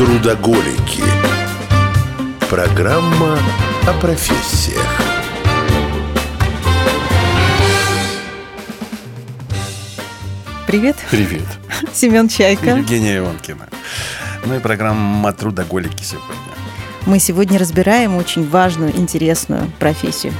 Трудоголики. Программа о профессиях. Привет. Привет. Семен Чайка. Евгения Иванкина. Ну и программа «Трудоголики» сегодня. Мы сегодня разбираем очень важную, интересную профессию.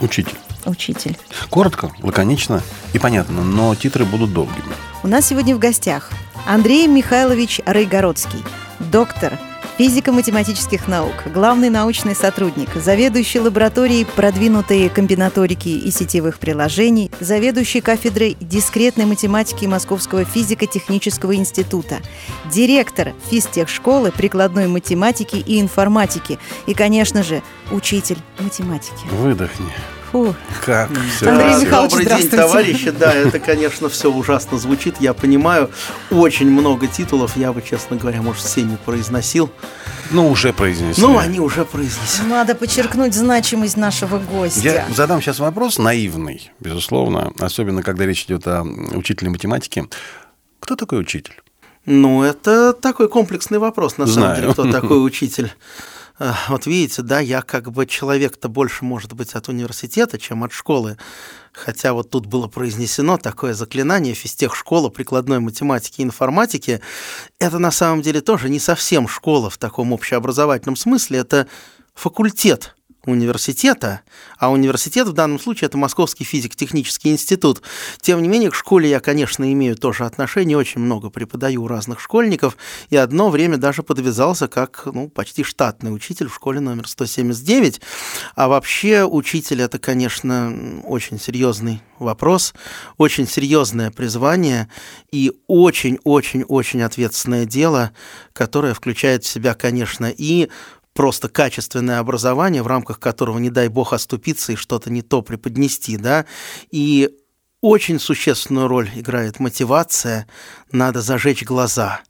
Учитель. Учитель. Коротко, лаконично и понятно, но титры будут долгими. У нас сегодня в гостях Андрей Михайлович Райгородский, доктор физико-математических наук, главный научный сотрудник, заведующий лабораторией продвинутой комбинаторики и сетевых приложений, заведующий кафедрой дискретной математики Московского физико-технического института, директор физтехшколы прикладной математики и информатики и, конечно же, учитель математики. Выдохни. Фу. Как все Андрей красиво. Михайлович, Добрый день, товарищи. Да, это, конечно, все ужасно звучит. Я понимаю, очень много титулов. Я бы, честно говоря, может, всеми произносил. Ну, уже произнесли. Ну, они уже произнесены. Надо подчеркнуть значимость нашего гостя. Я задам сейчас вопрос наивный, безусловно, особенно когда речь идет о учителе математики. Кто такой учитель? Ну, это такой комплексный вопрос, на самом Знаю. деле, кто такой учитель. Вот видите, да, я как бы человек-то больше, может быть, от университета, чем от школы. Хотя вот тут было произнесено такое заклинание физтехшкола прикладной математики и информатики. Это на самом деле тоже не совсем школа в таком общеобразовательном смысле, это факультет университета, а университет в данном случае это Московский физико-технический институт. Тем не менее, к школе я, конечно, имею тоже отношение, очень много преподаю у разных школьников, и одно время даже подвязался как ну, почти штатный учитель в школе номер 179. А вообще учитель это, конечно, очень серьезный вопрос, очень серьезное призвание и очень-очень-очень ответственное дело, которое включает в себя, конечно, и просто качественное образование, в рамках которого, не дай бог, оступиться и что-то не то преподнести, да, и очень существенную роль играет мотивация, надо зажечь глаза.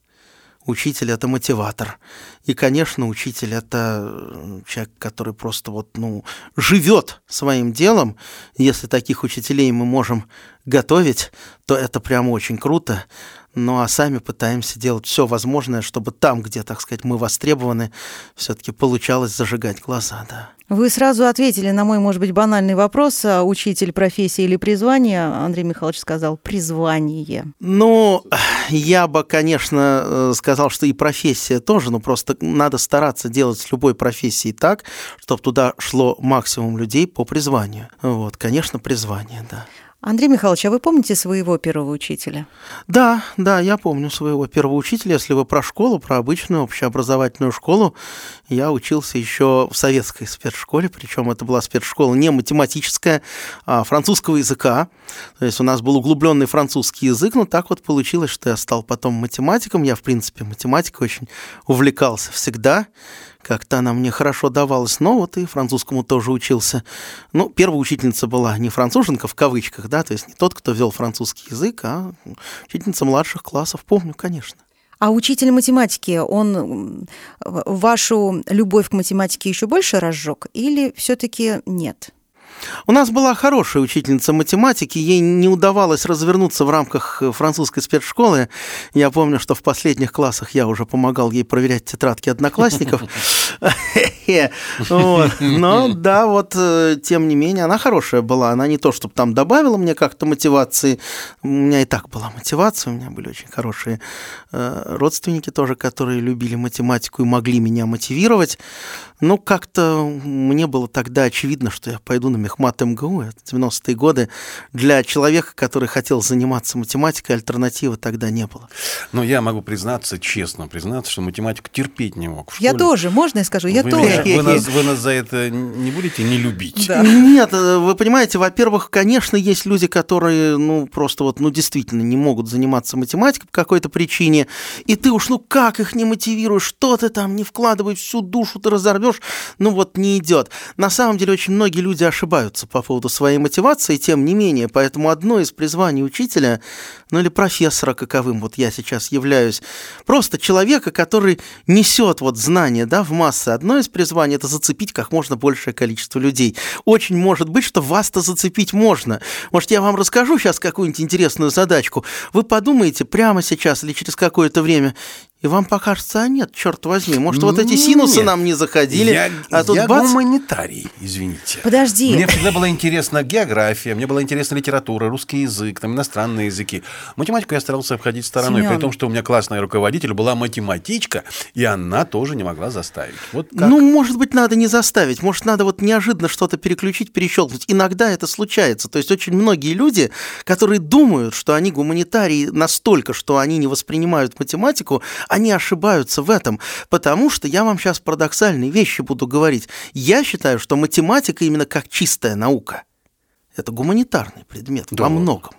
Учитель – это мотиватор. И, конечно, учитель – это э, человек, который просто вот, ну, живет своим делом. Если таких учителей мы можем готовить, то это прямо очень круто. Ну а сами пытаемся делать все возможное, чтобы там, где, так сказать, мы востребованы, все-таки получалось зажигать глаза, да. Вы сразу ответили на мой, может быть, банальный вопрос, а учитель профессии или призвание. Андрей Михайлович сказал призвание. Ну, я бы, конечно, э, сказал, что и профессия тоже, но просто надо стараться делать с любой профессией так, чтобы туда шло максимум людей по призванию. Вот, конечно, призвание, да. Андрей Михайлович, а вы помните своего первого учителя? Да, да, я помню своего первого учителя. Если вы про школу, про обычную общеобразовательную школу, я учился еще в советской спецшколе, причем это была спецшкола не математическая, а французского языка. То есть у нас был углубленный французский язык, но так вот получилось, что я стал потом математиком. Я, в принципе, математикой очень увлекался всегда. Как-то она мне хорошо давалась, но вот и французскому тоже учился. Ну, первая учительница была не француженка в кавычках, да, то есть не тот, кто вел французский язык, а учительница младших классов, помню, конечно. А учитель математики, он вашу любовь к математике еще больше разжег или все-таки нет? У нас была хорошая учительница математики, ей не удавалось развернуться в рамках э, французской спецшколы. Я помню, что в последних классах я уже помогал ей проверять тетрадки одноклассников. Вот. Но да, вот э, тем не менее, она хорошая была. Она не то, чтобы там добавила мне как-то мотивации. У меня и так была мотивация, у меня были очень хорошие э, родственники тоже, которые любили математику и могли меня мотивировать. Ну, как-то мне было тогда очевидно, что я пойду на мехмат МГУ, это 90-е годы. Для человека, который хотел заниматься математикой, альтернативы тогда не было. Но я могу признаться, честно признаться, что математику терпеть не мог в Я тоже, можно я скажу? Я вы, тоже. меня- вы нас, вы нас за это не будете не любить? Да. Нет, э, вы понимаете, во-первых, конечно, есть люди, которые, ну, просто вот, ну, действительно не могут заниматься математикой по какой-то причине, и ты уж, ну, как их не мотивируешь, что ты там не вкладывай, всю душу ты разорвешь, ну, вот не идет. На самом деле, очень многие люди ошибаются по поводу своей мотивации, тем не менее, поэтому одно из призваний учителя, ну, или профессора, каковым вот я сейчас являюсь, просто человека, который несет вот знания, да, в массы. Одно из призваний – это зацепить как можно большее количество людей. Очень может быть, что вас-то зацепить можно. Может, я вам расскажу сейчас какую-нибудь интересную задачку. Вы подумаете прямо сейчас или через какое-то время, И вам покажется, а нет, черт возьми, может, вот эти синусы Нет. нам не заходили, Я, а тут я бац, гуманитарий, извините. Подожди. Мне всегда была интересна география, мне была интересна литература, русский язык, там, иностранные языки. Математику я старался обходить стороной, Семён. при том, что у меня классная руководитель была математичка, и она тоже не могла заставить. Вот как. Ну, может быть, надо не заставить, может, надо вот неожиданно что-то переключить, перещелкнуть. Иногда это случается. То есть очень многие люди, которые думают, что они гуманитарии настолько, что они не воспринимают математику, они ошибаются в этом. Потому что я вам сейчас парадоксальные вещи буду говорить. Я считаю, что математика именно как чистая наука. Это гуманитарный предмет Да во многом.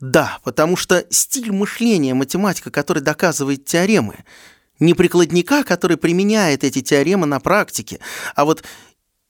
Да, потому что стиль мышления математика, который доказывает теоремы, не прикладника, который применяет эти теоремы на практике, а вот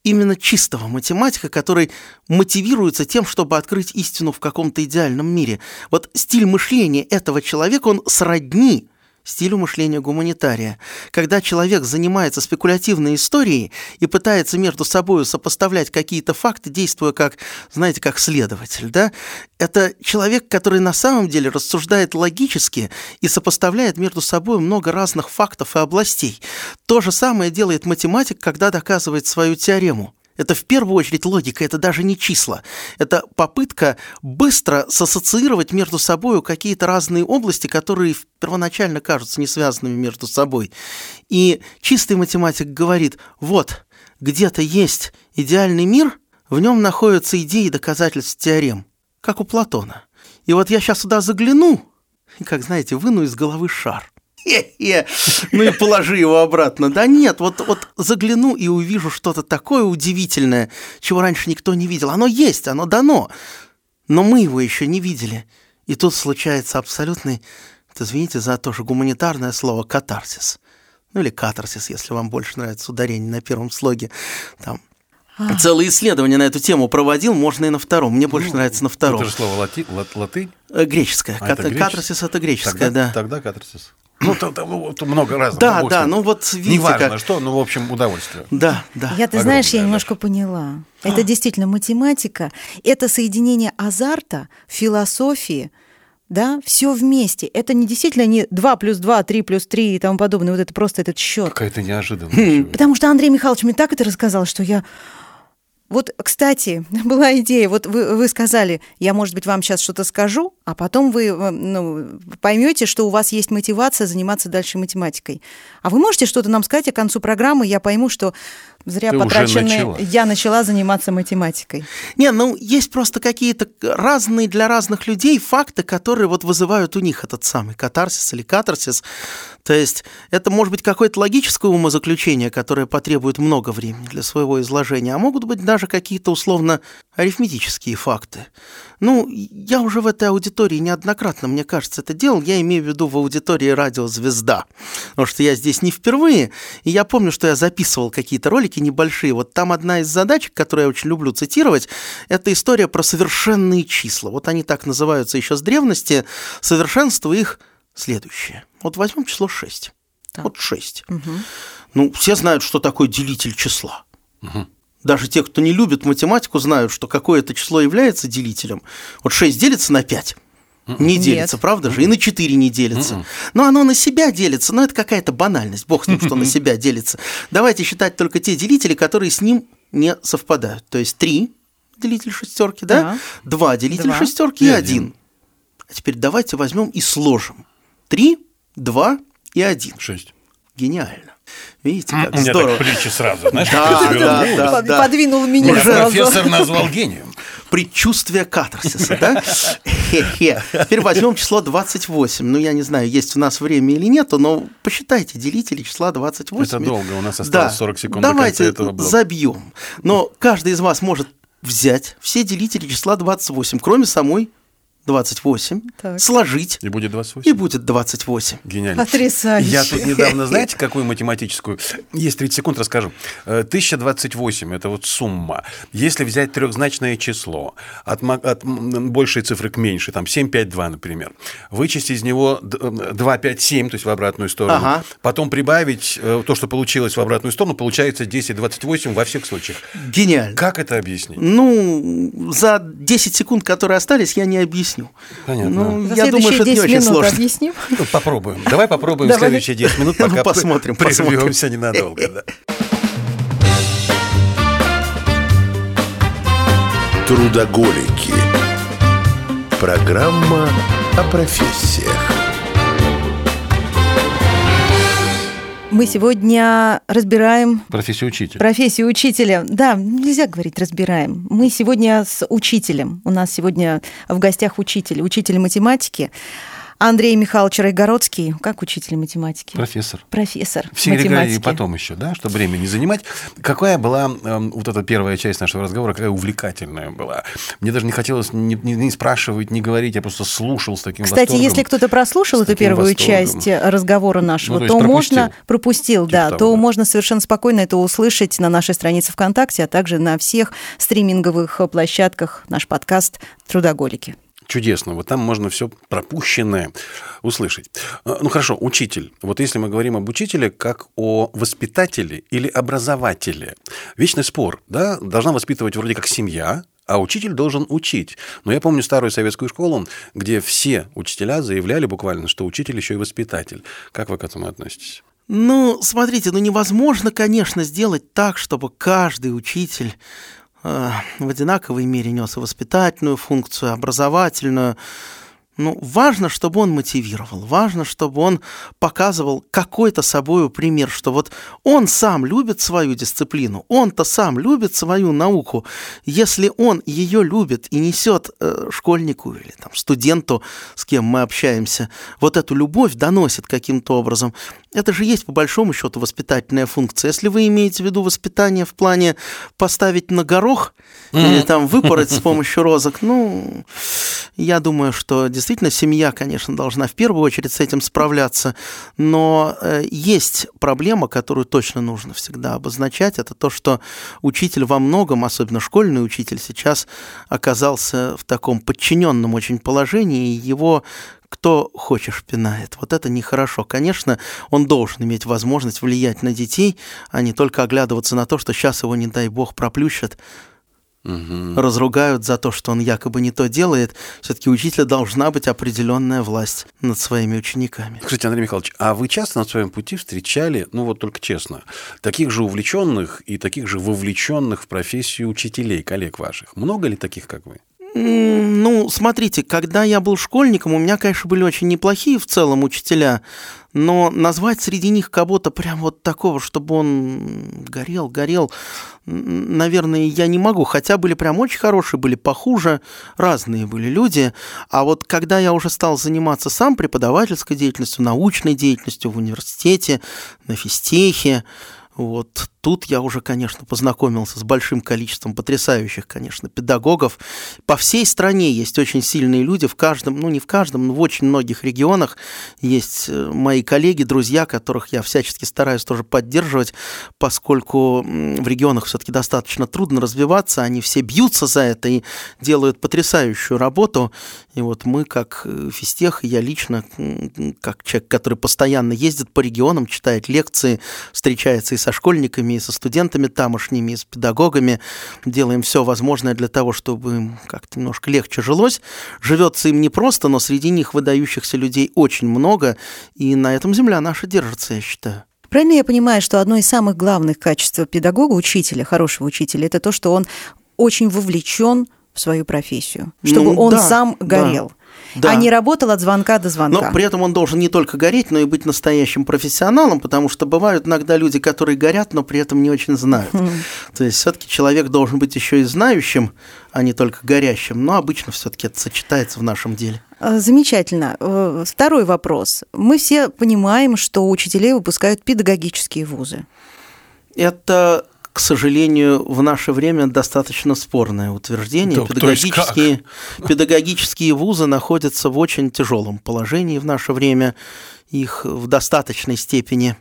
именно чистого математика, который мотивируется тем, чтобы открыть истину в каком-то идеальном мире. Вот стиль мышления этого человека, он сродни стилю мышления гуманитария. Когда человек занимается спекулятивной историей и пытается между собой сопоставлять какие-то факты, действуя как, знаете, как следователь, да, это человек, который на самом деле рассуждает логически и сопоставляет между собой много разных фактов и областей. То же самое делает математик, когда доказывает свою теорему. Это в первую очередь логика, это даже не числа. Это попытка быстро сассоциировать между собой какие-то разные области, которые первоначально кажутся не связанными между собой. И чистый математик говорит, вот, где-то есть идеальный мир, в нем находятся идеи и доказательств теорем, как у Платона. И вот я сейчас сюда загляну, и, как знаете, выну из головы шар. Хе-хе. Ну и положи его обратно. Да нет, вот, вот загляну и увижу что-то такое удивительное, чего раньше никто не видел. Оно есть, оно дано, но мы его еще не видели. И тут случается абсолютный, вот извините за тоже гуманитарное слово, катарсис. Ну или катарсис, если вам больше нравится ударение на первом слоге. Там Целое исследование на эту тему проводил, можно и на втором. Мне больше нравится на втором. Это же слово лати, лат- латынь. Э, Греческое. А, Кат- это греческое? Катарсис это греческое, Тогда, да. тогда катарсис. Ну, там, там, ну, много разных. Да, да, ну вот видите, Неважно как- что, ну, в общем, удовольствие. Да, да. Я, ты Огромное знаешь, я немножко поняла. Это действительно математика, это соединение азарта, философии, да, все вместе. Это не действительно не 2 плюс 2, 3 плюс 3 и тому подобное, вот это просто этот счет. Какая-то неожиданная. Потому что Андрей Михайлович мне так это рассказал, что я... Вот, кстати, была идея, вот вы, вы сказали, я, может быть, вам сейчас что-то скажу, а потом вы э, ну, поймете, что у вас есть мотивация заниматься дальше математикой. А вы можете что-то нам сказать о концу программы, я пойму, что зря Ты уже потраченные... начала. Я начала заниматься математикой. Не, ну есть просто какие-то разные для разных людей факты, которые вот вызывают у них этот самый катарсис или катарсис. То есть это может быть какое-то логическое умозаключение, которое потребует много времени для своего изложения, а могут быть даже какие-то условно арифметические факты. Ну, я уже в этой аудитории неоднократно, мне кажется, это делал. Я имею в виду в аудитории радио «Звезда». Потому что я здесь не впервые. И я помню, что я записывал какие-то ролики небольшие. Вот там одна из задачек, которую я очень люблю цитировать, это история про совершенные числа. Вот они так называются еще с древности. Совершенство их следующее. Вот возьмем число 6. Так. Вот 6. Ну, все знают, что такое делитель числа. Даже те, кто не любит математику, знают, что какое-то число является делителем. Вот 6 делится на 5. Не Нет. делится, правда же? И на 4 не делится. Но оно на себя делится, но это какая-то банальность. Бог с ним, что на себя делится. Давайте считать только те делители, которые с ним не совпадают. То есть 3 делитель шестерки, да? Да. 2 делитель шестерки и И 1. А теперь давайте возьмем и сложим. 3, 2 и 1. Шесть. Гениально. Видите, как У меня здорово. так плечи сразу, знаешь, Да, как да, да, да. Подвинул меня сразу. профессор назвал гением. Предчувствие катарсиса, да? Хе-хе. Теперь возьмем число 28. Ну, я не знаю, есть у нас время или нету, но посчитайте делители числа 28. Это долго, у нас осталось 40 секунд до Давайте конца этого блока. забьем. Но каждый из вас может взять все делители числа 28, кроме самой 28, Так. сложить, И будет 28. и будет 28. Гениально. Потрясающе. Я тут недавно, знаете, какую математическую? Есть 30 секунд, расскажу. Э, 1028 – это вот сумма. Если взять трехзначное число, от, от большей цифры к меньшей, там 752, например, вычесть из него д- э, 257, то есть в обратную сторону, Ага. потом прибавить э, то, что получилось в обратную сторону, получается 1028 во всех случаях. Гениально. Как это объяснить? Ну, за 10 секунд, которые остались, я не объясню. Объясню. Понятно. Ну, За я думаю, что это не 10 очень минут сложно. объясним. Ну, попробуем. Давай попробуем Давай. следующие 10 минут, Ну, пока посмотрим, прервемся посмотрим. ненадолго. да. Трудоголики. Программа о профессиях. Мы сегодня разбираем Профессия учителя. профессию учителя. Да, нельзя говорить разбираем. Мы сегодня с учителем. У нас сегодня в гостях учитель, учитель математики. Андрей Михайлович Райгородский, как учитель математики? Профессор. Профессор Все математики. потом еще, да, чтобы время не занимать. Какая была эм, вот эта первая часть нашего разговора, какая увлекательная была? Мне даже не хотелось ни, ни- ни спрашивать, ни говорить, я просто слушал с таким Кстати, восторгом. если кто-то прослушал эту первую восторгом. часть разговора нашего, Ну, то то, пропустил. можно пропустил, Типа да, того, то да. можно совершенно спокойно это услышать на нашей странице ВКонтакте, а также на всех стриминговых площадках наш подкаст Трудоголики. Чудесно. Вот там можно все пропущенное услышать. Э, Ну хорошо, учитель. Вот если мы говорим об учителе как о воспитателе или образователе, вечный спор, да, должна воспитывать вроде как семья, а учитель должен учить. Но я помню старую советскую школу, где все учителя заявляли буквально, что учитель еще и воспитатель. Как вы к этому относитесь? Ну, смотрите, ну невозможно, конечно, сделать так, чтобы каждый учитель в одинаковой мере нес воспитательную функцию, образовательную. Ну, важно, чтобы он мотивировал, важно, чтобы он показывал какой-то собою пример, что вот он сам любит свою дисциплину, он-то сам любит свою науку. Если он ее любит и несет э, школьнику или там, студенту, с кем мы общаемся, вот эту любовь доносит каким-то образом, это же есть по большому счету воспитательная функция. Если вы имеете в виду воспитание в плане поставить на горох или там выпороть с помощью розок, ну, я думаю, что действительно семья, конечно, должна в первую очередь с этим справляться, но э, есть проблема, которую точно нужно всегда обозначать, это то, что учитель во многом, особенно школьный учитель, сейчас оказался в таком подчиненном очень положении, и его кто хочешь пинает. Вот это нехорошо. Конечно, он должен иметь возможность влиять на детей, а не только оглядываться на то, что сейчас его, не дай бог, проплющат, разругают за то, что он якобы не то делает. Все-таки у учителя должна быть определенная власть над своими учениками. Кстати, Андрей Михайлович, а вы часто на своем пути встречали, ну вот только честно, таких же увлеченных и таких же вовлеченных в профессию учителей, коллег ваших? Много ли таких, как вы? Ну, смотрите, когда я был школьником, у меня, конечно, были очень неплохие в целом учителя, но назвать среди них кого-то прям вот такого, чтобы он горел, горел, наверное, я не могу. Хотя были прям очень хорошие, были похуже, разные были люди. А вот когда я уже стал заниматься сам преподавательской деятельностью, научной деятельностью в университете, на физтехе, вот тут я уже, конечно, познакомился с большим количеством потрясающих, конечно, педагогов. По всей стране есть очень сильные люди, в каждом, ну не в каждом, но в очень многих регионах есть э, мои коллеги, друзья, которых я всячески стараюсь тоже поддерживать, поскольку в регионах все-таки достаточно трудно развиваться, они все бьются за это и делают потрясающую работу. И вот мы, как э, физтех, я лично, как человек, который постоянно ездит по регионам, читает лекции, встречается и со школьниками, и со студентами тамошними, и с педагогами, делаем все возможное для того, чтобы им как-то немножко легче жилось. Живется им непросто, но среди них выдающихся людей очень много, и на этом земля наша держится, я считаю. Правильно я понимаю, что одно из самых главных качеств педагога, учителя, хорошего учителя, это то, что он очень вовлечен в свою профессию, чтобы Ну, он да, сам горел, Да. а не работал от звонка до звонка. Но при этом он должен не только гореть, но и быть настоящим профессионалом, потому что бывают иногда люди, которые горят, но при этом не очень знают. То есть все-таки человек должен быть еще и знающим, а не только горящим. Но обычно все-таки это сочетается в нашем деле. А, Замечательно. Э, Второй вопрос. Мы все понимаем, что учителей выпускают педагогические вузы. Это, к сожалению, в наше время достаточно спорное утверждение. Как? педагогические, педагогические вузы находятся в очень тяжелом положении в наше время. Их в достаточной степени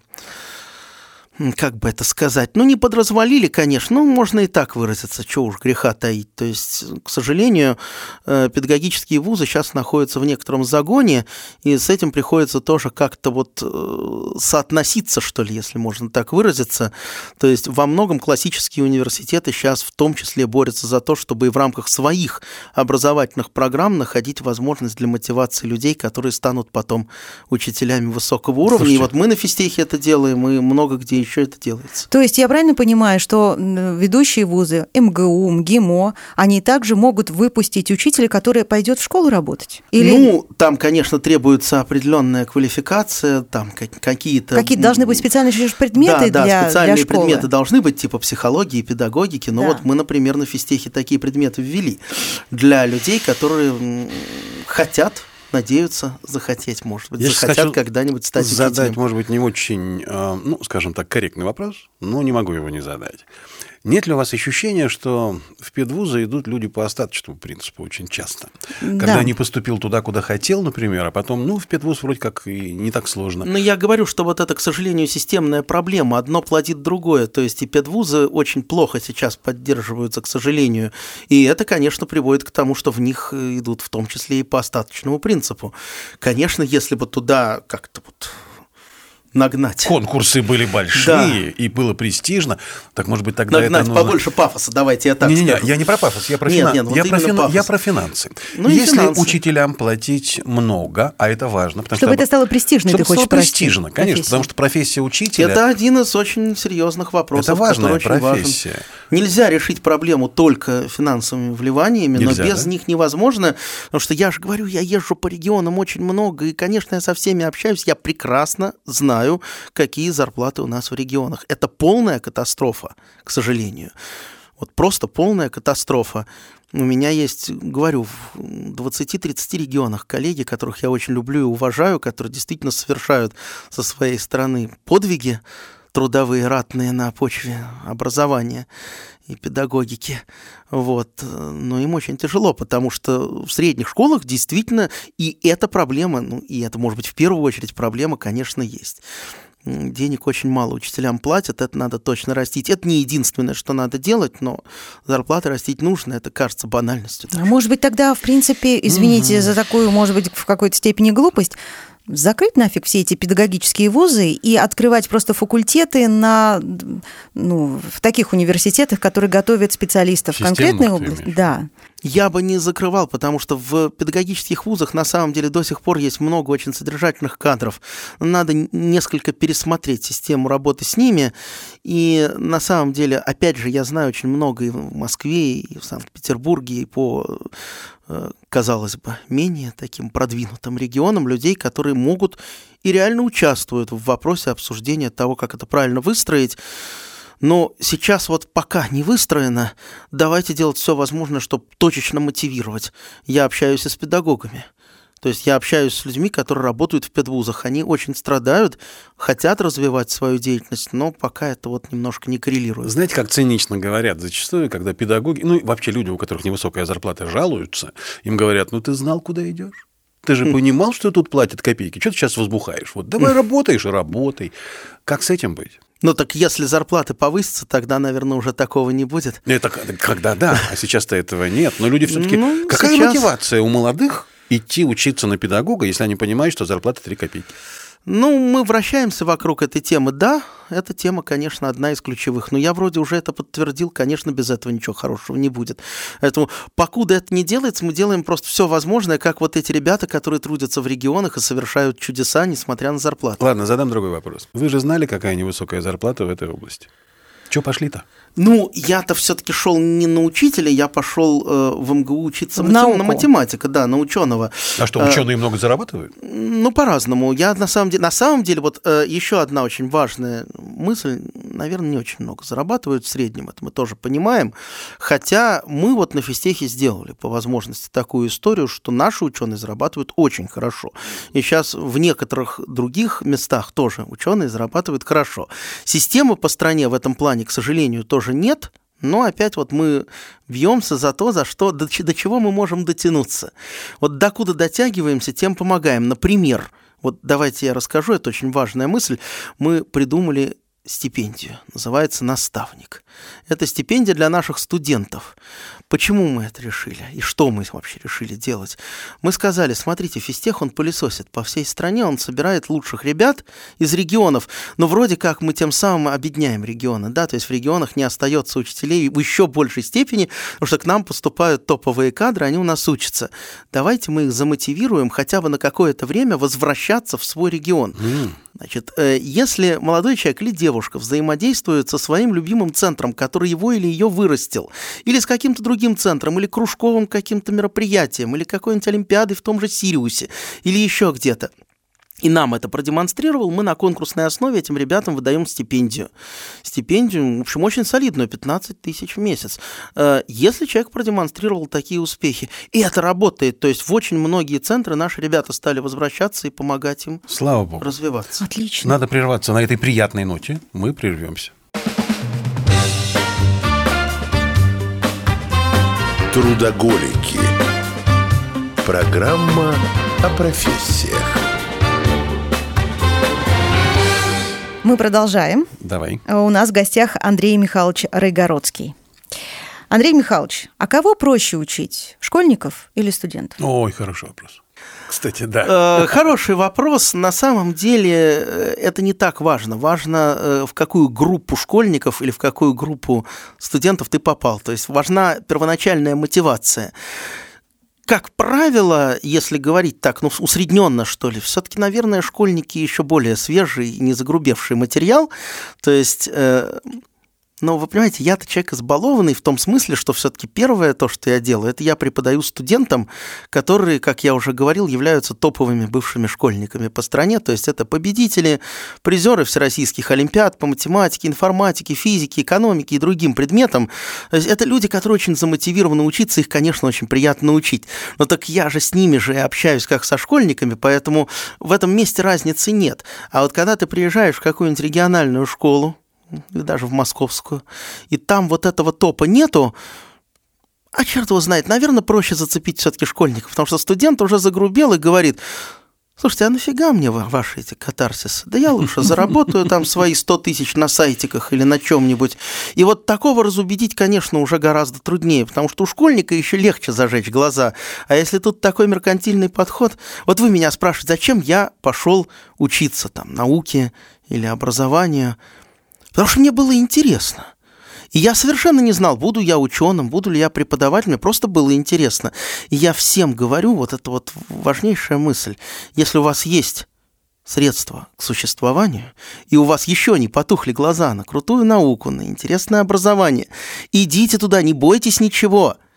как бы это сказать, ну, не подразвалили, конечно, ну, можно и так выразиться, чего уж греха таить. То есть, к сожалению, э, педагогические вузы сейчас находятся в некотором загоне, и с этим приходится тоже как-то вот э, соотноситься, что ли, если можно так выразиться. То есть, во многом классические университеты сейчас в том числе борются за то, чтобы и в рамках своих образовательных программ находить возможность для мотивации людей, которые станут потом учителями высокого уровня. Слушайте. И вот мы на физтехе это делаем, и много где еще это делается. То есть я правильно понимаю, что ведущие вузы, МГУ, МГИМО, они также могут выпустить учителя, который пойдет в школу работать? Или... Ну, там, конечно, требуется определенная квалификация, там какие-то... Какие-то должны быть специальные предметы да, для Да, специальные для школы. предметы должны быть, типа психологии, педагогики. Но да. вот мы, например, на физтехе такие предметы ввели для людей, которые хотят надеются захотеть, может быть, Я захотят когда-нибудь стать задать, учителем. может быть, не очень, э, ну, скажем так, корректный вопрос, но не могу его не задать. Нет ли у вас ощущения, что в педвузы идут люди по остаточному принципу очень часто? Да. Когда не поступил туда, куда хотел, например, а потом, ну, в педвуз вроде как и не так сложно. Но я говорю, что вот это, к сожалению, системная проблема. Одно плодит другое. То есть и педвузы очень плохо сейчас поддерживаются, к сожалению. И это, конечно, приводит к тому, что в них идут в том числе и по остаточному принципу. Конечно, если бы туда как-то вот нагнать. Конкурсы были большие, да. и было престижно. Так, может быть, тогда нагнать это нужно... побольше пафоса, давайте я так не, не, не, я не про пафос, я про, нет, фина... нет, вот я про, фина... я про финансы. Ну, Если финансы. учителям платить много, а это важно... Потому чтобы что... это стало престижно, чтобы ты хочешь стало престижно, конечно, профессия. потому что профессия учителя... Это один из очень серьезных вопросов, Это важная профессия. Важен. Нельзя решить проблему только финансовыми вливаниями, Нельзя, но без да? них невозможно, потому что я же говорю, я езжу по регионам очень много, и, конечно, я со всеми общаюсь, я прекрасно знаю, какие какие зарплаты у нас в регионах. Это полная катастрофа, к сожалению. Вот просто полная катастрофа. У меня есть, говорю, в 20-30 регионах коллеги, которых я очень люблю и уважаю, которые действительно совершают со своей стороны подвиги трудовые, ратные на почве образования и педагогики. Вот. Но им очень тяжело, потому что в средних школах действительно и эта проблема, ну и это может быть в первую очередь проблема, конечно, есть денег очень мало учителям платят, это надо точно растить. Это не единственное, что надо делать, но зарплаты растить нужно, это кажется банальностью. А может быть тогда, в принципе, извините mm-hmm. за такую, может быть, в какой-то степени глупость, закрыть нафиг все эти педагогические вузы и открывать просто факультеты на, ну, в таких университетах, которые готовят специалистов в конкретной области. Да. Я бы не закрывал, потому что в педагогических вузах на самом деле до сих пор есть много очень содержательных кадров. Надо несколько пересмотреть систему работы с ними. И на самом деле, опять же, я знаю очень много и в Москве, и в Санкт-Петербурге, и по Э, казалось бы, менее таким продвинутым регионам людей, которые могут и реально участвуют в вопросе обсуждения того, как это правильно выстроить. Но сейчас вот пока не выстроено, давайте делать все возможное, чтобы точечно мотивировать. Я общаюсь и с педагогами. То есть я общаюсь с людьми, которые работают в педвузах. Они очень страдают, хотят развивать свою деятельность, но пока это вот немножко не коррелирует. Знаете, как цинично говорят зачастую, когда педагоги, ну и вообще люди, у которых невысокая зарплата, жалуются, им говорят, ну ты знал, куда идешь? Ты же понимал, что тут платят копейки. Что ты сейчас возбухаешь? Вот давай работаешь и работай. Как с этим быть? Ну так если зарплаты повысятся, тогда, наверное, уже такого не будет. Это когда да, а сейчас-то этого нет. Но люди все-таки... Ну, какая сейчас... мотивация у молодых идти учиться на педагога, если они понимают, что зарплата 3 копейки? Ну, мы вращаемся вокруг этой темы. Да, эта тема, конечно, одна из ключевых. Но я вроде уже это подтвердил, конечно, без этого ничего хорошего не будет. Поэтому, покуда это не делается, мы делаем просто все возможное, как вот эти ребята, которые трудятся в регионах и совершают чудеса, несмотря на зарплату. Ладно, задам другой вопрос. Вы же знали, какая невысокая зарплата в этой области? Чего пошли-то? Ну, я-то все-таки шел не на учителя, я пошел э, в МГУ учиться в матем... на математика, да, на ученого. А что, ученые э, много зарабатывают? Ну, по-разному. Я на самом деле, на самом деле, вот э, еще одна очень важная мысль, наверное, не очень много зарабатывают в среднем, это мы тоже понимаем. Хотя мы вот на физтехе сделали по возможности такую историю, что наши ученые зарабатывают очень хорошо. И сейчас в некоторых других местах тоже ученые зарабатывают хорошо. Система по стране в этом плане, к сожалению, тоже тоже нет, но опять вот мы бьемся за то, за что, до, до чего мы можем дотянуться. Вот докуда дотягиваемся, тем помогаем. Например, вот давайте я расскажу, это очень важная мысль. Мы придумали стипендию, называется «Наставник». Это стипендия для наших студентов. Почему мы это решили? И что мы вообще решили делать? Мы сказали, смотрите, физтех, он пылесосит по всей стране, он собирает лучших ребят из регионов, но вроде как мы тем самым объединяем регионы, да, то есть в регионах не остается учителей в еще большей степени, потому что к нам поступают топовые кадры, они у нас учатся. Давайте мы их замотивируем хотя бы на какое-то время возвращаться в свой регион. Mm. Значит, э, если молодой человек или девушка взаимодействуют со своим любимым центром, который его или ее вырастил, или с каким-то другим центром, или кружковым каким-то мероприятием, или какой-нибудь олимпиадой в том же Сириусе, или еще где-то, и нам это продемонстрировал, мы на конкурсной основе этим ребятам выдаем стипендию. Стипендию, в общем, очень солидную, 15 тысяч в месяц. Э, если человек продемонстрировал такие успехи, и это работает, то есть в очень многие центры наши ребята стали возвращаться и помогать им Слава Богу. развиваться. Отлично. Надо прерваться на этой приятной ноте. Мы прервемся. Трудоголики. Программа о профессиях. Мы продолжаем. Давай. У нас в гостях Андрей Михайлович Райгородский. Андрей Михайлович, а кого проще учить, школьников или студентов? Ой, хороший вопрос. Кстати, да. Э, хороший вопрос. На самом деле э, это не так важно. Важно, э, в какую группу школьников или в какую группу студентов ты попал. То есть важна первоначальная мотивация как правило, если говорить так, ну, усредненно, что ли, все-таки, наверное, школьники еще более свежий не загрубевший материал. То есть э, но вы понимаете, я-то человек избалованный в том смысле, что все-таки первое то, что я делаю, это я преподаю студентам, которые, как я уже говорил, являются топовыми бывшими школьниками по стране. То есть это победители, призеры всероссийских олимпиад по математике, информатике, физике, экономике и другим предметам. То есть это люди, которые очень замотивированы учиться, их, конечно, очень приятно учить. Но так я же с ними же и общаюсь как со школьниками, поэтому в этом месте разницы нет. А вот когда ты приезжаешь в какую-нибудь региональную школу, даже в московскую, и там вот этого топа нету, а черт его знает, наверное, проще зацепить все-таки школьников, потому что студент уже загрубел и говорит, слушайте, а нафига мне ваши эти катарсисы? Да я лучше заработаю там свои 100 тысяч на сайтиках или на чем-нибудь. И вот такого разубедить, конечно, уже гораздо труднее, потому что у школьника еще легче зажечь глаза. А если тут такой меркантильный подход, вот вы меня спрашиваете, зачем я пошел учиться там науке или образованию? Потому что мне было интересно. И я совершенно не знал, буду я ученым, буду ли я преподавателем, мне просто было интересно. И я всем говорю, вот это вот важнейшая мысль, если у вас есть средства к существованию, и у вас еще не потухли глаза на крутую науку, на интересное образование, идите туда, не бойтесь ничего –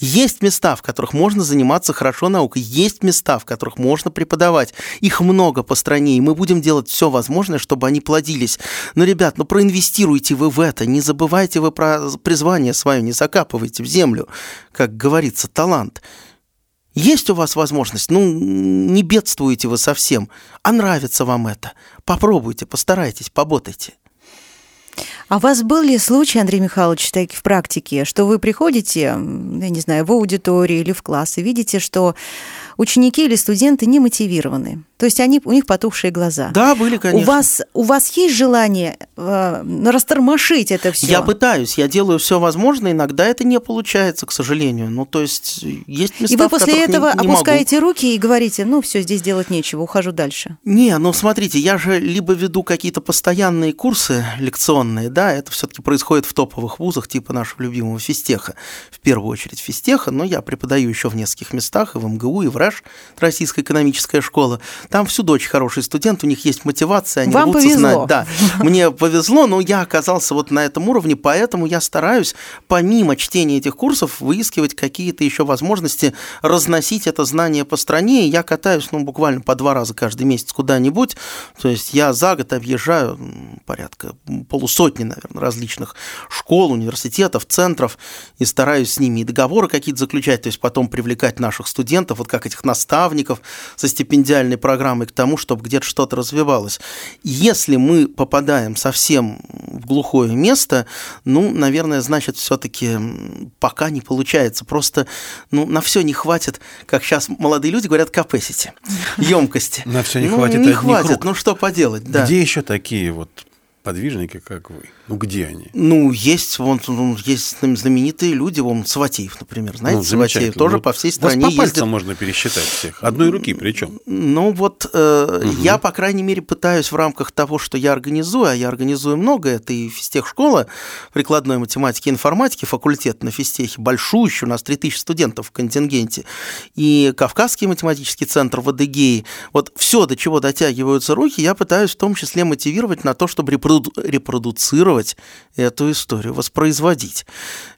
есть места, в которых можно заниматься хорошо наукой, есть места, в которых можно преподавать. Их много по стране, и мы будем делать все возможное, чтобы они плодились. Но, ребят, ну проинвестируйте вы в это, не забывайте вы про призвание свое, не закапывайте в землю, как говорится, талант. Есть у вас возможность, ну, не бедствуете вы совсем, а нравится вам это. Попробуйте, постарайтесь, поботайте. А у вас был ли случай, Андрей Михайлович, так в практике, что вы приходите, я не знаю, в аудиторию или в класс и видите, что ученики или студенты не мотивированы. То есть они, у них потухшие глаза. Да, были, конечно. У вас, у вас есть желание э, растормошить это все? Я пытаюсь, я делаю все возможное, иногда это не получается, к сожалению. Ну, то есть есть места, И вы после этого не, не опускаете могу. руки и говорите, ну, все, здесь делать нечего, ухожу дальше. Не, ну, смотрите, я же либо веду какие-то постоянные курсы лекционные, да, это все-таки происходит в топовых вузах, типа нашего любимого физтеха, в первую очередь физтеха, но я преподаю еще в нескольких местах, и в МГУ, и в РЭШ, Российская экономическая школа. Там всюду очень хороший студент, у них есть мотивация, они Вам рвутся повезло. знать. Да, мне повезло, но я оказался вот на этом уровне, поэтому я стараюсь, помимо чтения этих курсов, выискивать какие-то еще возможности разносить это знание по стране. И я катаюсь, ну, буквально по два раза каждый месяц куда-нибудь. То есть я за год объезжаю порядка полусотни, наверное, различных школ, университетов, центров и стараюсь с ними и договоры какие-то заключать, то есть потом привлекать наших студентов, вот как этих наставников со стипендиальной программой к тому, чтобы где-то что-то развивалось. Если мы попадаем совсем в глухое место, ну, наверное, значит, все-таки пока не получается. Просто ну, на все не хватит, как сейчас молодые люди говорят, capacity, емкости. На все не ну, хватит Не хватит, ну что поделать, да. Где еще такие вот подвижники, как вы? Ну, где они? Ну, есть, вон, ну, есть знаменитые люди, вон, Сватеев, например, знаете, Ну, Сватеев замечательно. тоже Ну, по всей Вас стране по пальцам ездит. можно пересчитать всех. Одной руки причем. Ну вот э, я, по крайней мере, пытаюсь в рамках того, что я организую, а я организую много, это и физтехшкола прикладной математики и информатики, факультет на физтехе, большущий, у нас 3000 студентов в контингенте, и Кавказский математический центр в Адыгее. Вот все, до чего дотягиваются руки, я пытаюсь в том числе мотивировать на то, чтобы репроду- репродуцировать эту историю, воспроизводить.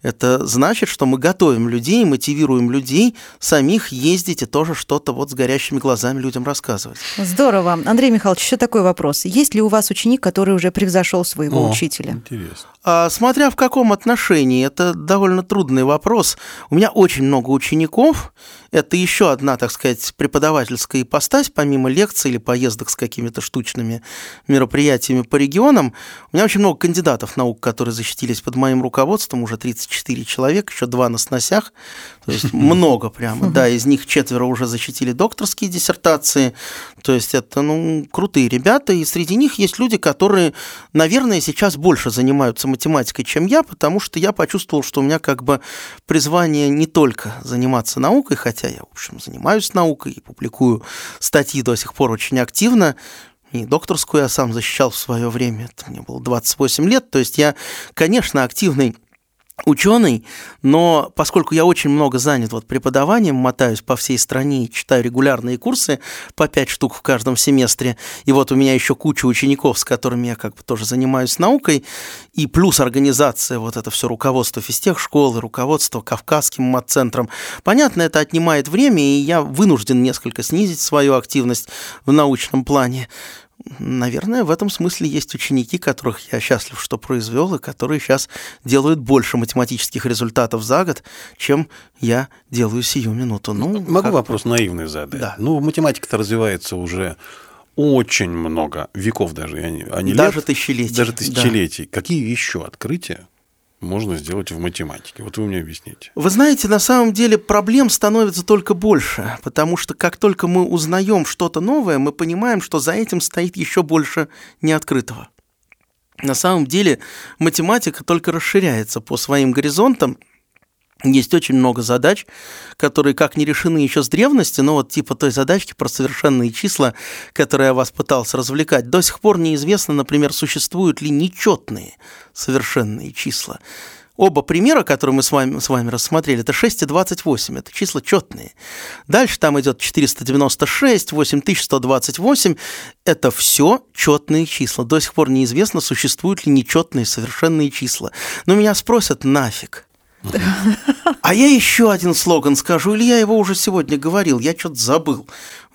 Это значит, что мы готовим людей, мотивируем людей самих ездить и тоже что-то вот с горящими глазами людям рассказывать. Здорово. Андрей Михайлович, еще такой вопрос. Есть ли у вас ученик, который уже превзошел своего О, учителя? Интересно. А, смотря в каком отношении, это довольно трудный вопрос. У меня очень много учеников. Это еще одна, так сказать, преподавательская ипостась, помимо лекций или поездок с какими-то штучными мероприятиями по регионам. У меня очень много кандидатов наук, которые защитились под моим руководством, уже 34 человека, еще два на сносях. То есть много прямо. Да, из них четверо уже защитили докторские диссертации. То есть это, ну, крутые ребята, и среди них есть люди, которые, наверное, сейчас больше занимаются математикой, чем я, потому что я почувствовал, что у меня как бы призвание не только заниматься наукой, хотя я, в общем, занимаюсь наукой и публикую статьи до сих пор очень активно, и докторскую я сам защищал в свое время, это мне было 28 лет, то есть я, конечно, активный ученый, но поскольку я очень много занят вот преподаванием, мотаюсь по всей стране читаю регулярные курсы по 5 штук в каждом семестре, и вот у меня еще куча учеников, с которыми я как бы тоже занимаюсь наукой, и плюс организация, вот это все руководство физтех школы, руководство Кавказским мат-центром. Понятно, это отнимает время, и я вынужден несколько снизить свою активность в научном плане. Наверное, в этом смысле есть ученики, которых я счастлив, что произвел, и которые сейчас делают больше математических результатов за год, чем я делаю сию минуту. Ну, Могу как- вопрос наивный задать? Да. Ну, математика-то развивается уже очень много веков даже, а не, Даже лет. тысячелетий, Даже да. тысячелетий. Какие еще открытия можно сделать в математике? Вот вы мне объясните. Вы знаете, на самом деле проблем становится только больше, потому что как только мы узнаем что-то новое, мы понимаем, что за этим стоит еще больше неоткрытого. На самом деле математика только расширяется по своим горизонтам, есть очень много задач, которые как не решены еще с древности, но вот типа той задачки про совершенные числа, которые я вас пытался развлекать, до сих пор неизвестно, например, существуют ли нечетные совершенные числа. Оба примера, которые мы с вами, с вами рассмотрели, это 6 и 28, это числа четные. Дальше там идет 496, 8128, это все четные числа. До сих пор неизвестно, существуют ли нечетные совершенные числа. Но меня спросят нафиг. А я еще один слоган скажу, или я его уже сегодня говорил, я что-то забыл.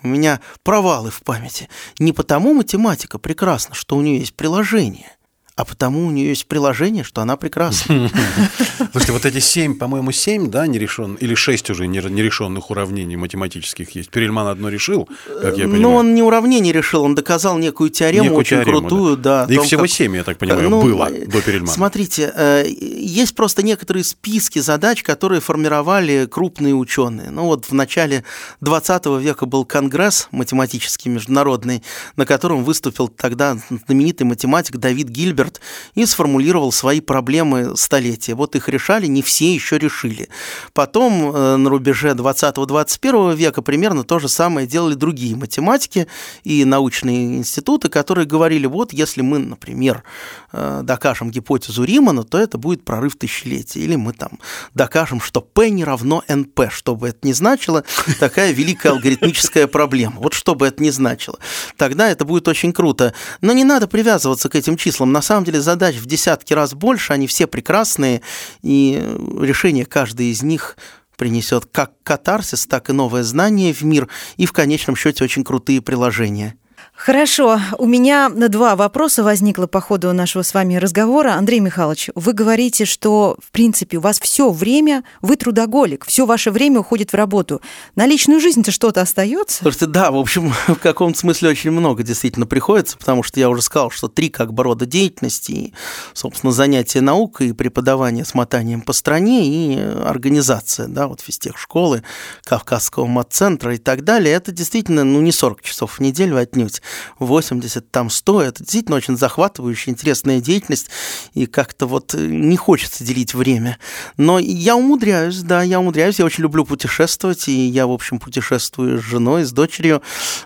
У меня провалы в памяти. Не потому математика прекрасна, что у нее есть приложение, а потому у нее есть приложение, что она прекрасна. Слушайте, вот эти семь, по-моему, семь, да, нерешенных, или шесть уже нере- нерешенных уравнений математических есть. Перельман одно решил, как я понимаю. Но он не уравнение решил, он доказал некую теорему Некую очень теорему, крутую, да. о Их том, всего как- семь, я так понимаю, Ну, было э, до Перельмана. Смотрите, э, есть просто некоторые списки задач, которые формировали крупные ученые. Ну вот в начале 20 века был конгресс математический международный, на котором выступил тогда знаменитый математик Давид Гильберт и сформулировал свои проблемы столетия. Вот их решали, не все еще решили. Потом э, на рубеже 20-21 века примерно то же самое делали другие математики и научные институты, которые говорили, вот если мы, например, э, докажем гипотезу Римана, то это будет прорыв тысячелетия. Или мы там докажем, что P не равно NP, что бы это ни значило, такая великая алгоритмическая проблема. Вот что бы это ни значило. Тогда это будет очень круто. Но не надо привязываться к этим числам. На самом деле задач в десятки раз больше, они все прекрасные, и решение каждой из них принесет как катарсис, так и новое знание в мир, и в конечном счете очень крутые приложения. Хорошо, у меня два вопроса возникло по ходу нашего с вами разговора. Андрей Михайлович, вы говорите, что, в принципе, у вас все время, вы трудоголик, все ваше время уходит в работу. На личную жизнь-то что-то остается? Слушайте, да, в общем, в каком-то смысле очень много действительно приходится, потому что я уже сказал, что три как бы рода деятельности, и, собственно, занятия наукой, и преподавание с мотанием по стране, и организация, да, вот физтех школы, Кавказского мат-центра и так далее, это действительно, ну, не 40 часов в неделю отнюдь. 80, там 100. Это действительно очень захватывающая, интересная деятельность, и как-то вот не хочется делить время. Но я умудряюсь, да, я умудряюсь, я очень люблю путешествовать, и я, в общем, путешествую с женой, с дочерью.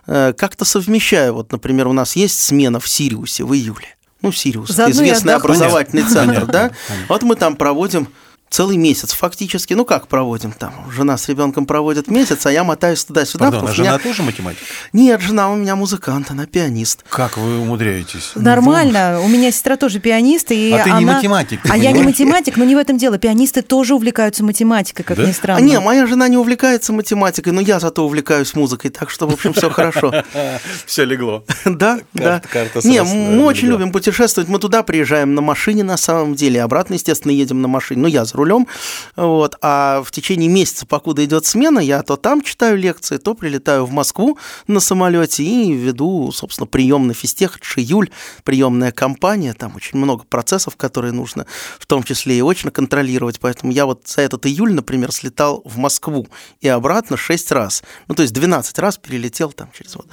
Э, как-то совмещаю. Вот, например, у нас есть смена в Сириусе в июле. Ну, Сириус, Заодно известный образовательный центр, да? Вот мы там проводим целый месяц фактически. Ну, как проводим там? Жена с ребенком проводит месяц, а я мотаюсь туда-сюда. Пардон, а жена меня- тоже математик? Нет, жена у меня музыкант, она пианист. Как вы умудряетесь? Нормально. У меня сестра тоже пианист, и А ты не она- математик, ты А я не математик, но не в этом дело. Пианисты тоже увлекаются математикой, как Да? ни А странно. не, моя жена не увлекается математикой, но я зато увлекаюсь музыкой, так что, в общем, все хорошо. Все легло. Да, да. Не, мы очень любим путешествовать. Мы туда приезжаем на машине на самом деле. Обратно, естественно, едем на машине. Ну, я за рулем. Вот. А в течение месяца, покуда идет смена, я то там читаю лекции, то прилетаю в Москву на самолете и веду, собственно, прием на физтех. Это же июль, приемная кампания. Там очень много процессов, которые нужно в том числе и очно контролировать. Поэтому я вот за этот июль, например, слетал в Москву и обратно 6 раз. Ну, то есть 12 раз перелетел там через вот.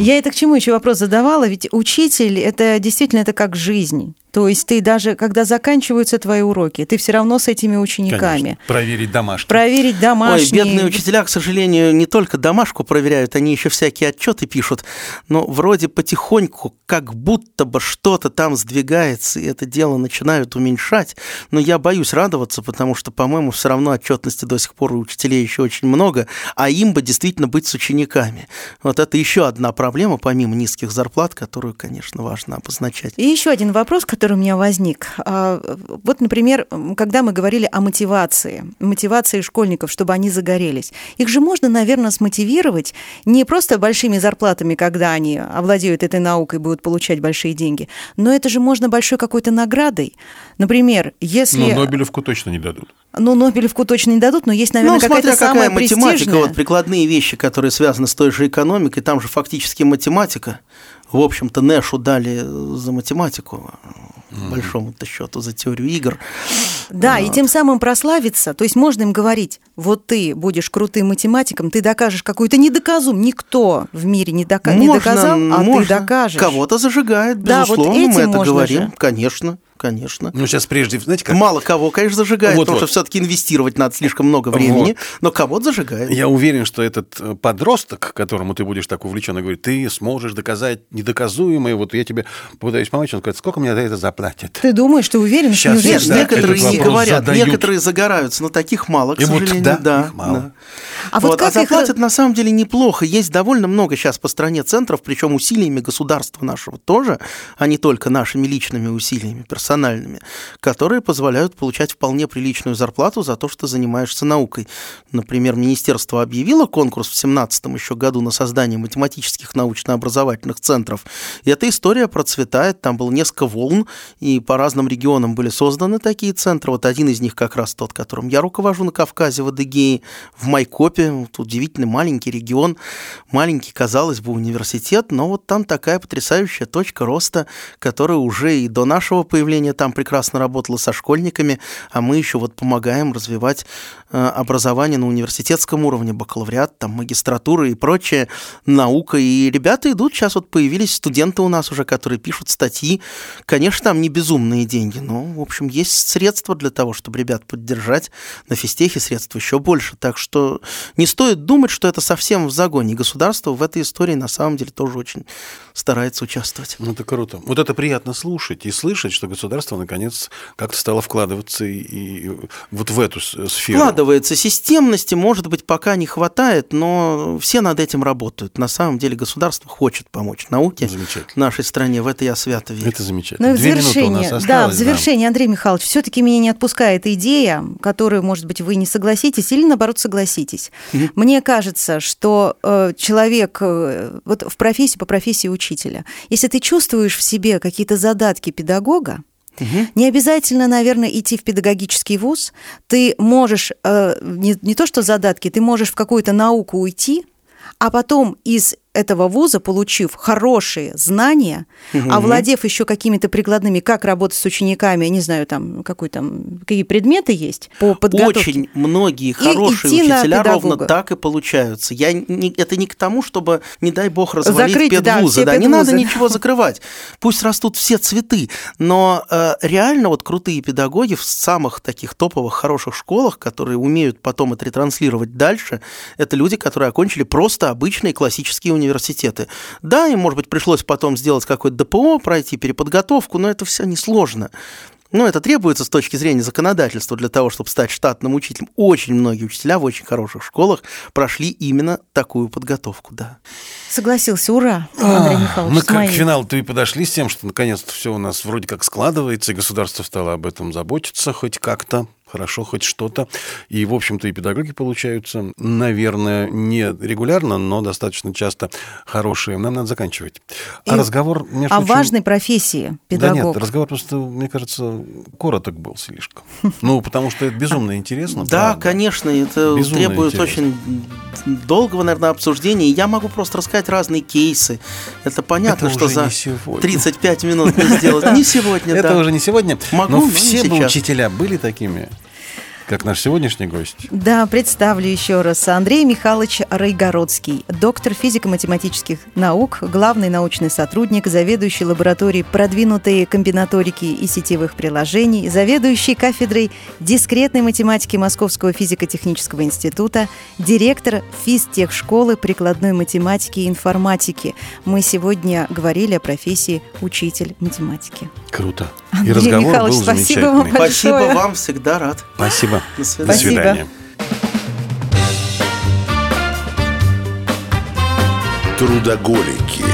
Я это к чему еще вопрос задавала? Ведь учитель это действительно это как жизнь. То есть ты даже, когда заканчиваются твои уроки, ты все равно с этими учениками. Конечно. Проверить домашку. Проверить домашние. Ой, бедные учителя, к сожалению, не только домашку проверяют, они еще всякие отчеты пишут, но вроде потихоньку, как будто бы что-то там сдвигается, и это дело начинают уменьшать. Но я боюсь радоваться, потому что, по-моему, все равно отчетности до сих пор у учителей еще очень много, а им бы действительно быть с учениками. Вот это еще одна проблема, помимо низких зарплат, которую, конечно, важно обозначать. И еще один вопрос, который у меня возник. А, Вот, например, когда мы говорили о мотивации, мотивации школьников, чтобы они загорелись, их же можно, наверное, смотивировать не просто большими зарплатами, когда они овладеют этой наукой и будут получать большие деньги, но это же можно большой какой-то наградой. Например, если... Но Нобелевку точно не дадут. Ну, Нобелевку точно не дадут, но есть, наверное, ну, смотря какая-то какая самая математика, престижная. вот прикладные вещи, которые связаны с той же экономикой, там же фактически математика. В общем-то, Нэшу дали за математику, по большому-то счету, за теорию игр. Да, и тем самым прославиться, то есть можно им говорить, вот ты будешь крутым математиком, ты докажешь какую-то недоказум, никто в мире не, дока- не Можно, доказал, а ты можно. докажешь. Кого-то зажигает, Да, вот безусловно, мы это можно говорим. же. Конечно, конечно. Ну, сейчас прежде, знаете, как... Мало кого, конечно, зажигает, Вот-вот. потому что все-таки инвестировать надо слишком много времени, но кого-то зажигает. Я уверен, что этот э, подросток, которому ты будешь так увлеченно говорить, ты сможешь доказать недоказуемое, вот я тебе пытаюсь помочь, он говорит, сколько мне за это заплатят? Ты думаешь, ты уверен, что Сейчас неужели- Нет, некоторые не говорят, задают. некоторые загораются, но таких мало, к И вот сожалению. да, да, их мало. да. А вот как их заплатят на самом деле неплохо. Есть довольно много сейчас по стране центров, причем усилиями государства нашего тоже, а не только нашими личными усилиями, персональными, которые позволяют получать вполне приличную зарплату за то, что занимаешься наукой. Например, министерство объявило конкурс в 2017 еще году на создание математических научно-образовательных центров. И эта история процветает. Там было несколько волн, и по разным регионам были созданы такие центры. Вот один из них как раз тот, которым я руковожу на Кавказе, в Адыгее, в Майкопе. Вот удивительный маленький регион, маленький, казалось бы, университет, но вот там такая потрясающая точка роста, которая уже и до нашего появления там прекрасно работала со школьниками, а мы еще вот помогаем развивать э, образование на университетском уровне, бакалавриат, там магистратура и прочее, наука. И ребята идут, сейчас вот появились студенты у нас уже, которые пишут статьи. Конечно, там не безумные деньги, но, в общем, есть средства для того, чтобы ребят поддержать. На физтехе средств еще больше. Так что не стоит думать, что это совсем в загоне. Государство в этой истории на самом деле тоже очень старается участвовать. Ну, это круто. Вот это приятно слушать и слышать, что государство, наконец, как-то стало вкладываться и, и вот в эту сферу. Вкладывается системности, может быть, пока не хватает, но все над этим работают. На самом деле государство хочет помочь науке нашей стране. В это я свято верю. Это замечательно. Ну и в Две минуты у завершение, нас да, в осталось, завершение, Андрей Михайлович, все-таки меня не отпускает идея, которую, может быть, вы не согласитесь или, наоборот, согласитесь. Мне кажется, что э, человек э, вот в профессии, по профессии учителя, если ты чувствуешь в себе какие-то задатки педагога, Не обязательно, наверное, идти в педагогический вуз. Ты можешь э, не, не то что задатки, ты можешь в какую-то науку уйти, а потом из этого вуза, получив хорошие знания, Мгм. овладев еще какими-то прикладными, как работать с учениками, не знаю, там, какой там, какие предметы есть по подготовке. Очень многие хорошие на учителя ровно так и получаются. Я не, это не к тому, чтобы, не дай бог, развалить Закрыть, да, педвузы. все Да, не надо педвузы. ничего закрывать. Пусть растут все цветы. Но э, реально вот крутые педагоги в самых таких топовых хороших школах, которые умеют потом это ретранслировать дальше, это люди, которые окончили просто обычные классические университеты. Да, им, может быть, пришлось потом сделать какое-то ДПО, пройти переподготовку, но это все несложно. Ну, это требуется с точки зрения законодательства для того, чтобы стать штатным учителем. Очень многие учителя в очень хороших школах прошли именно такую подготовку, да. Согласился, ура, Андрей Михайлович, Мы к финалу-то и подошли с тем, что наконец-то все у нас вроде как складывается, и государство стало об этом заботиться хоть как-то. Хорошо, хоть что-то. И, в общем-то, и педагоги получаются, наверное, не регулярно, но достаточно часто хорошие. Нам надо заканчивать. А И разговор, между О прочим, важной профессии Да педагог. нет, разговор просто, мне кажется, короток был слишком. Ну, потому что это безумно интересно. Да, конечно, это требует очень долгого, наверное, обсуждения. Я могу просто рассказать разные кейсы. Это понятно, что за не сегодня. 35 минут не сделать. Не сегодня, Это да. уже не сегодня. Могу, но все бы учителя были такими, как наш сегодняшний гость. Да, представлю еще раз. Андрей Михайлович Райгородский, доктор физико-математических наук, главный научный сотрудник, заведующий лабораторией продвинутой комбинаторики и сетевых приложений, заведующий кафедрой дискретной математики Московского физико-технического института, директор физтехшколы прикладной математики и информатики. Мы сегодня говорили о профессии учитель математики. Круто. Андрей И разговор Михайлович, был спасибо замечательный. вам большое. Спасибо вам, всегда рад. Спасибо. До До свидания. Спасибо. свидания. Трудоголики.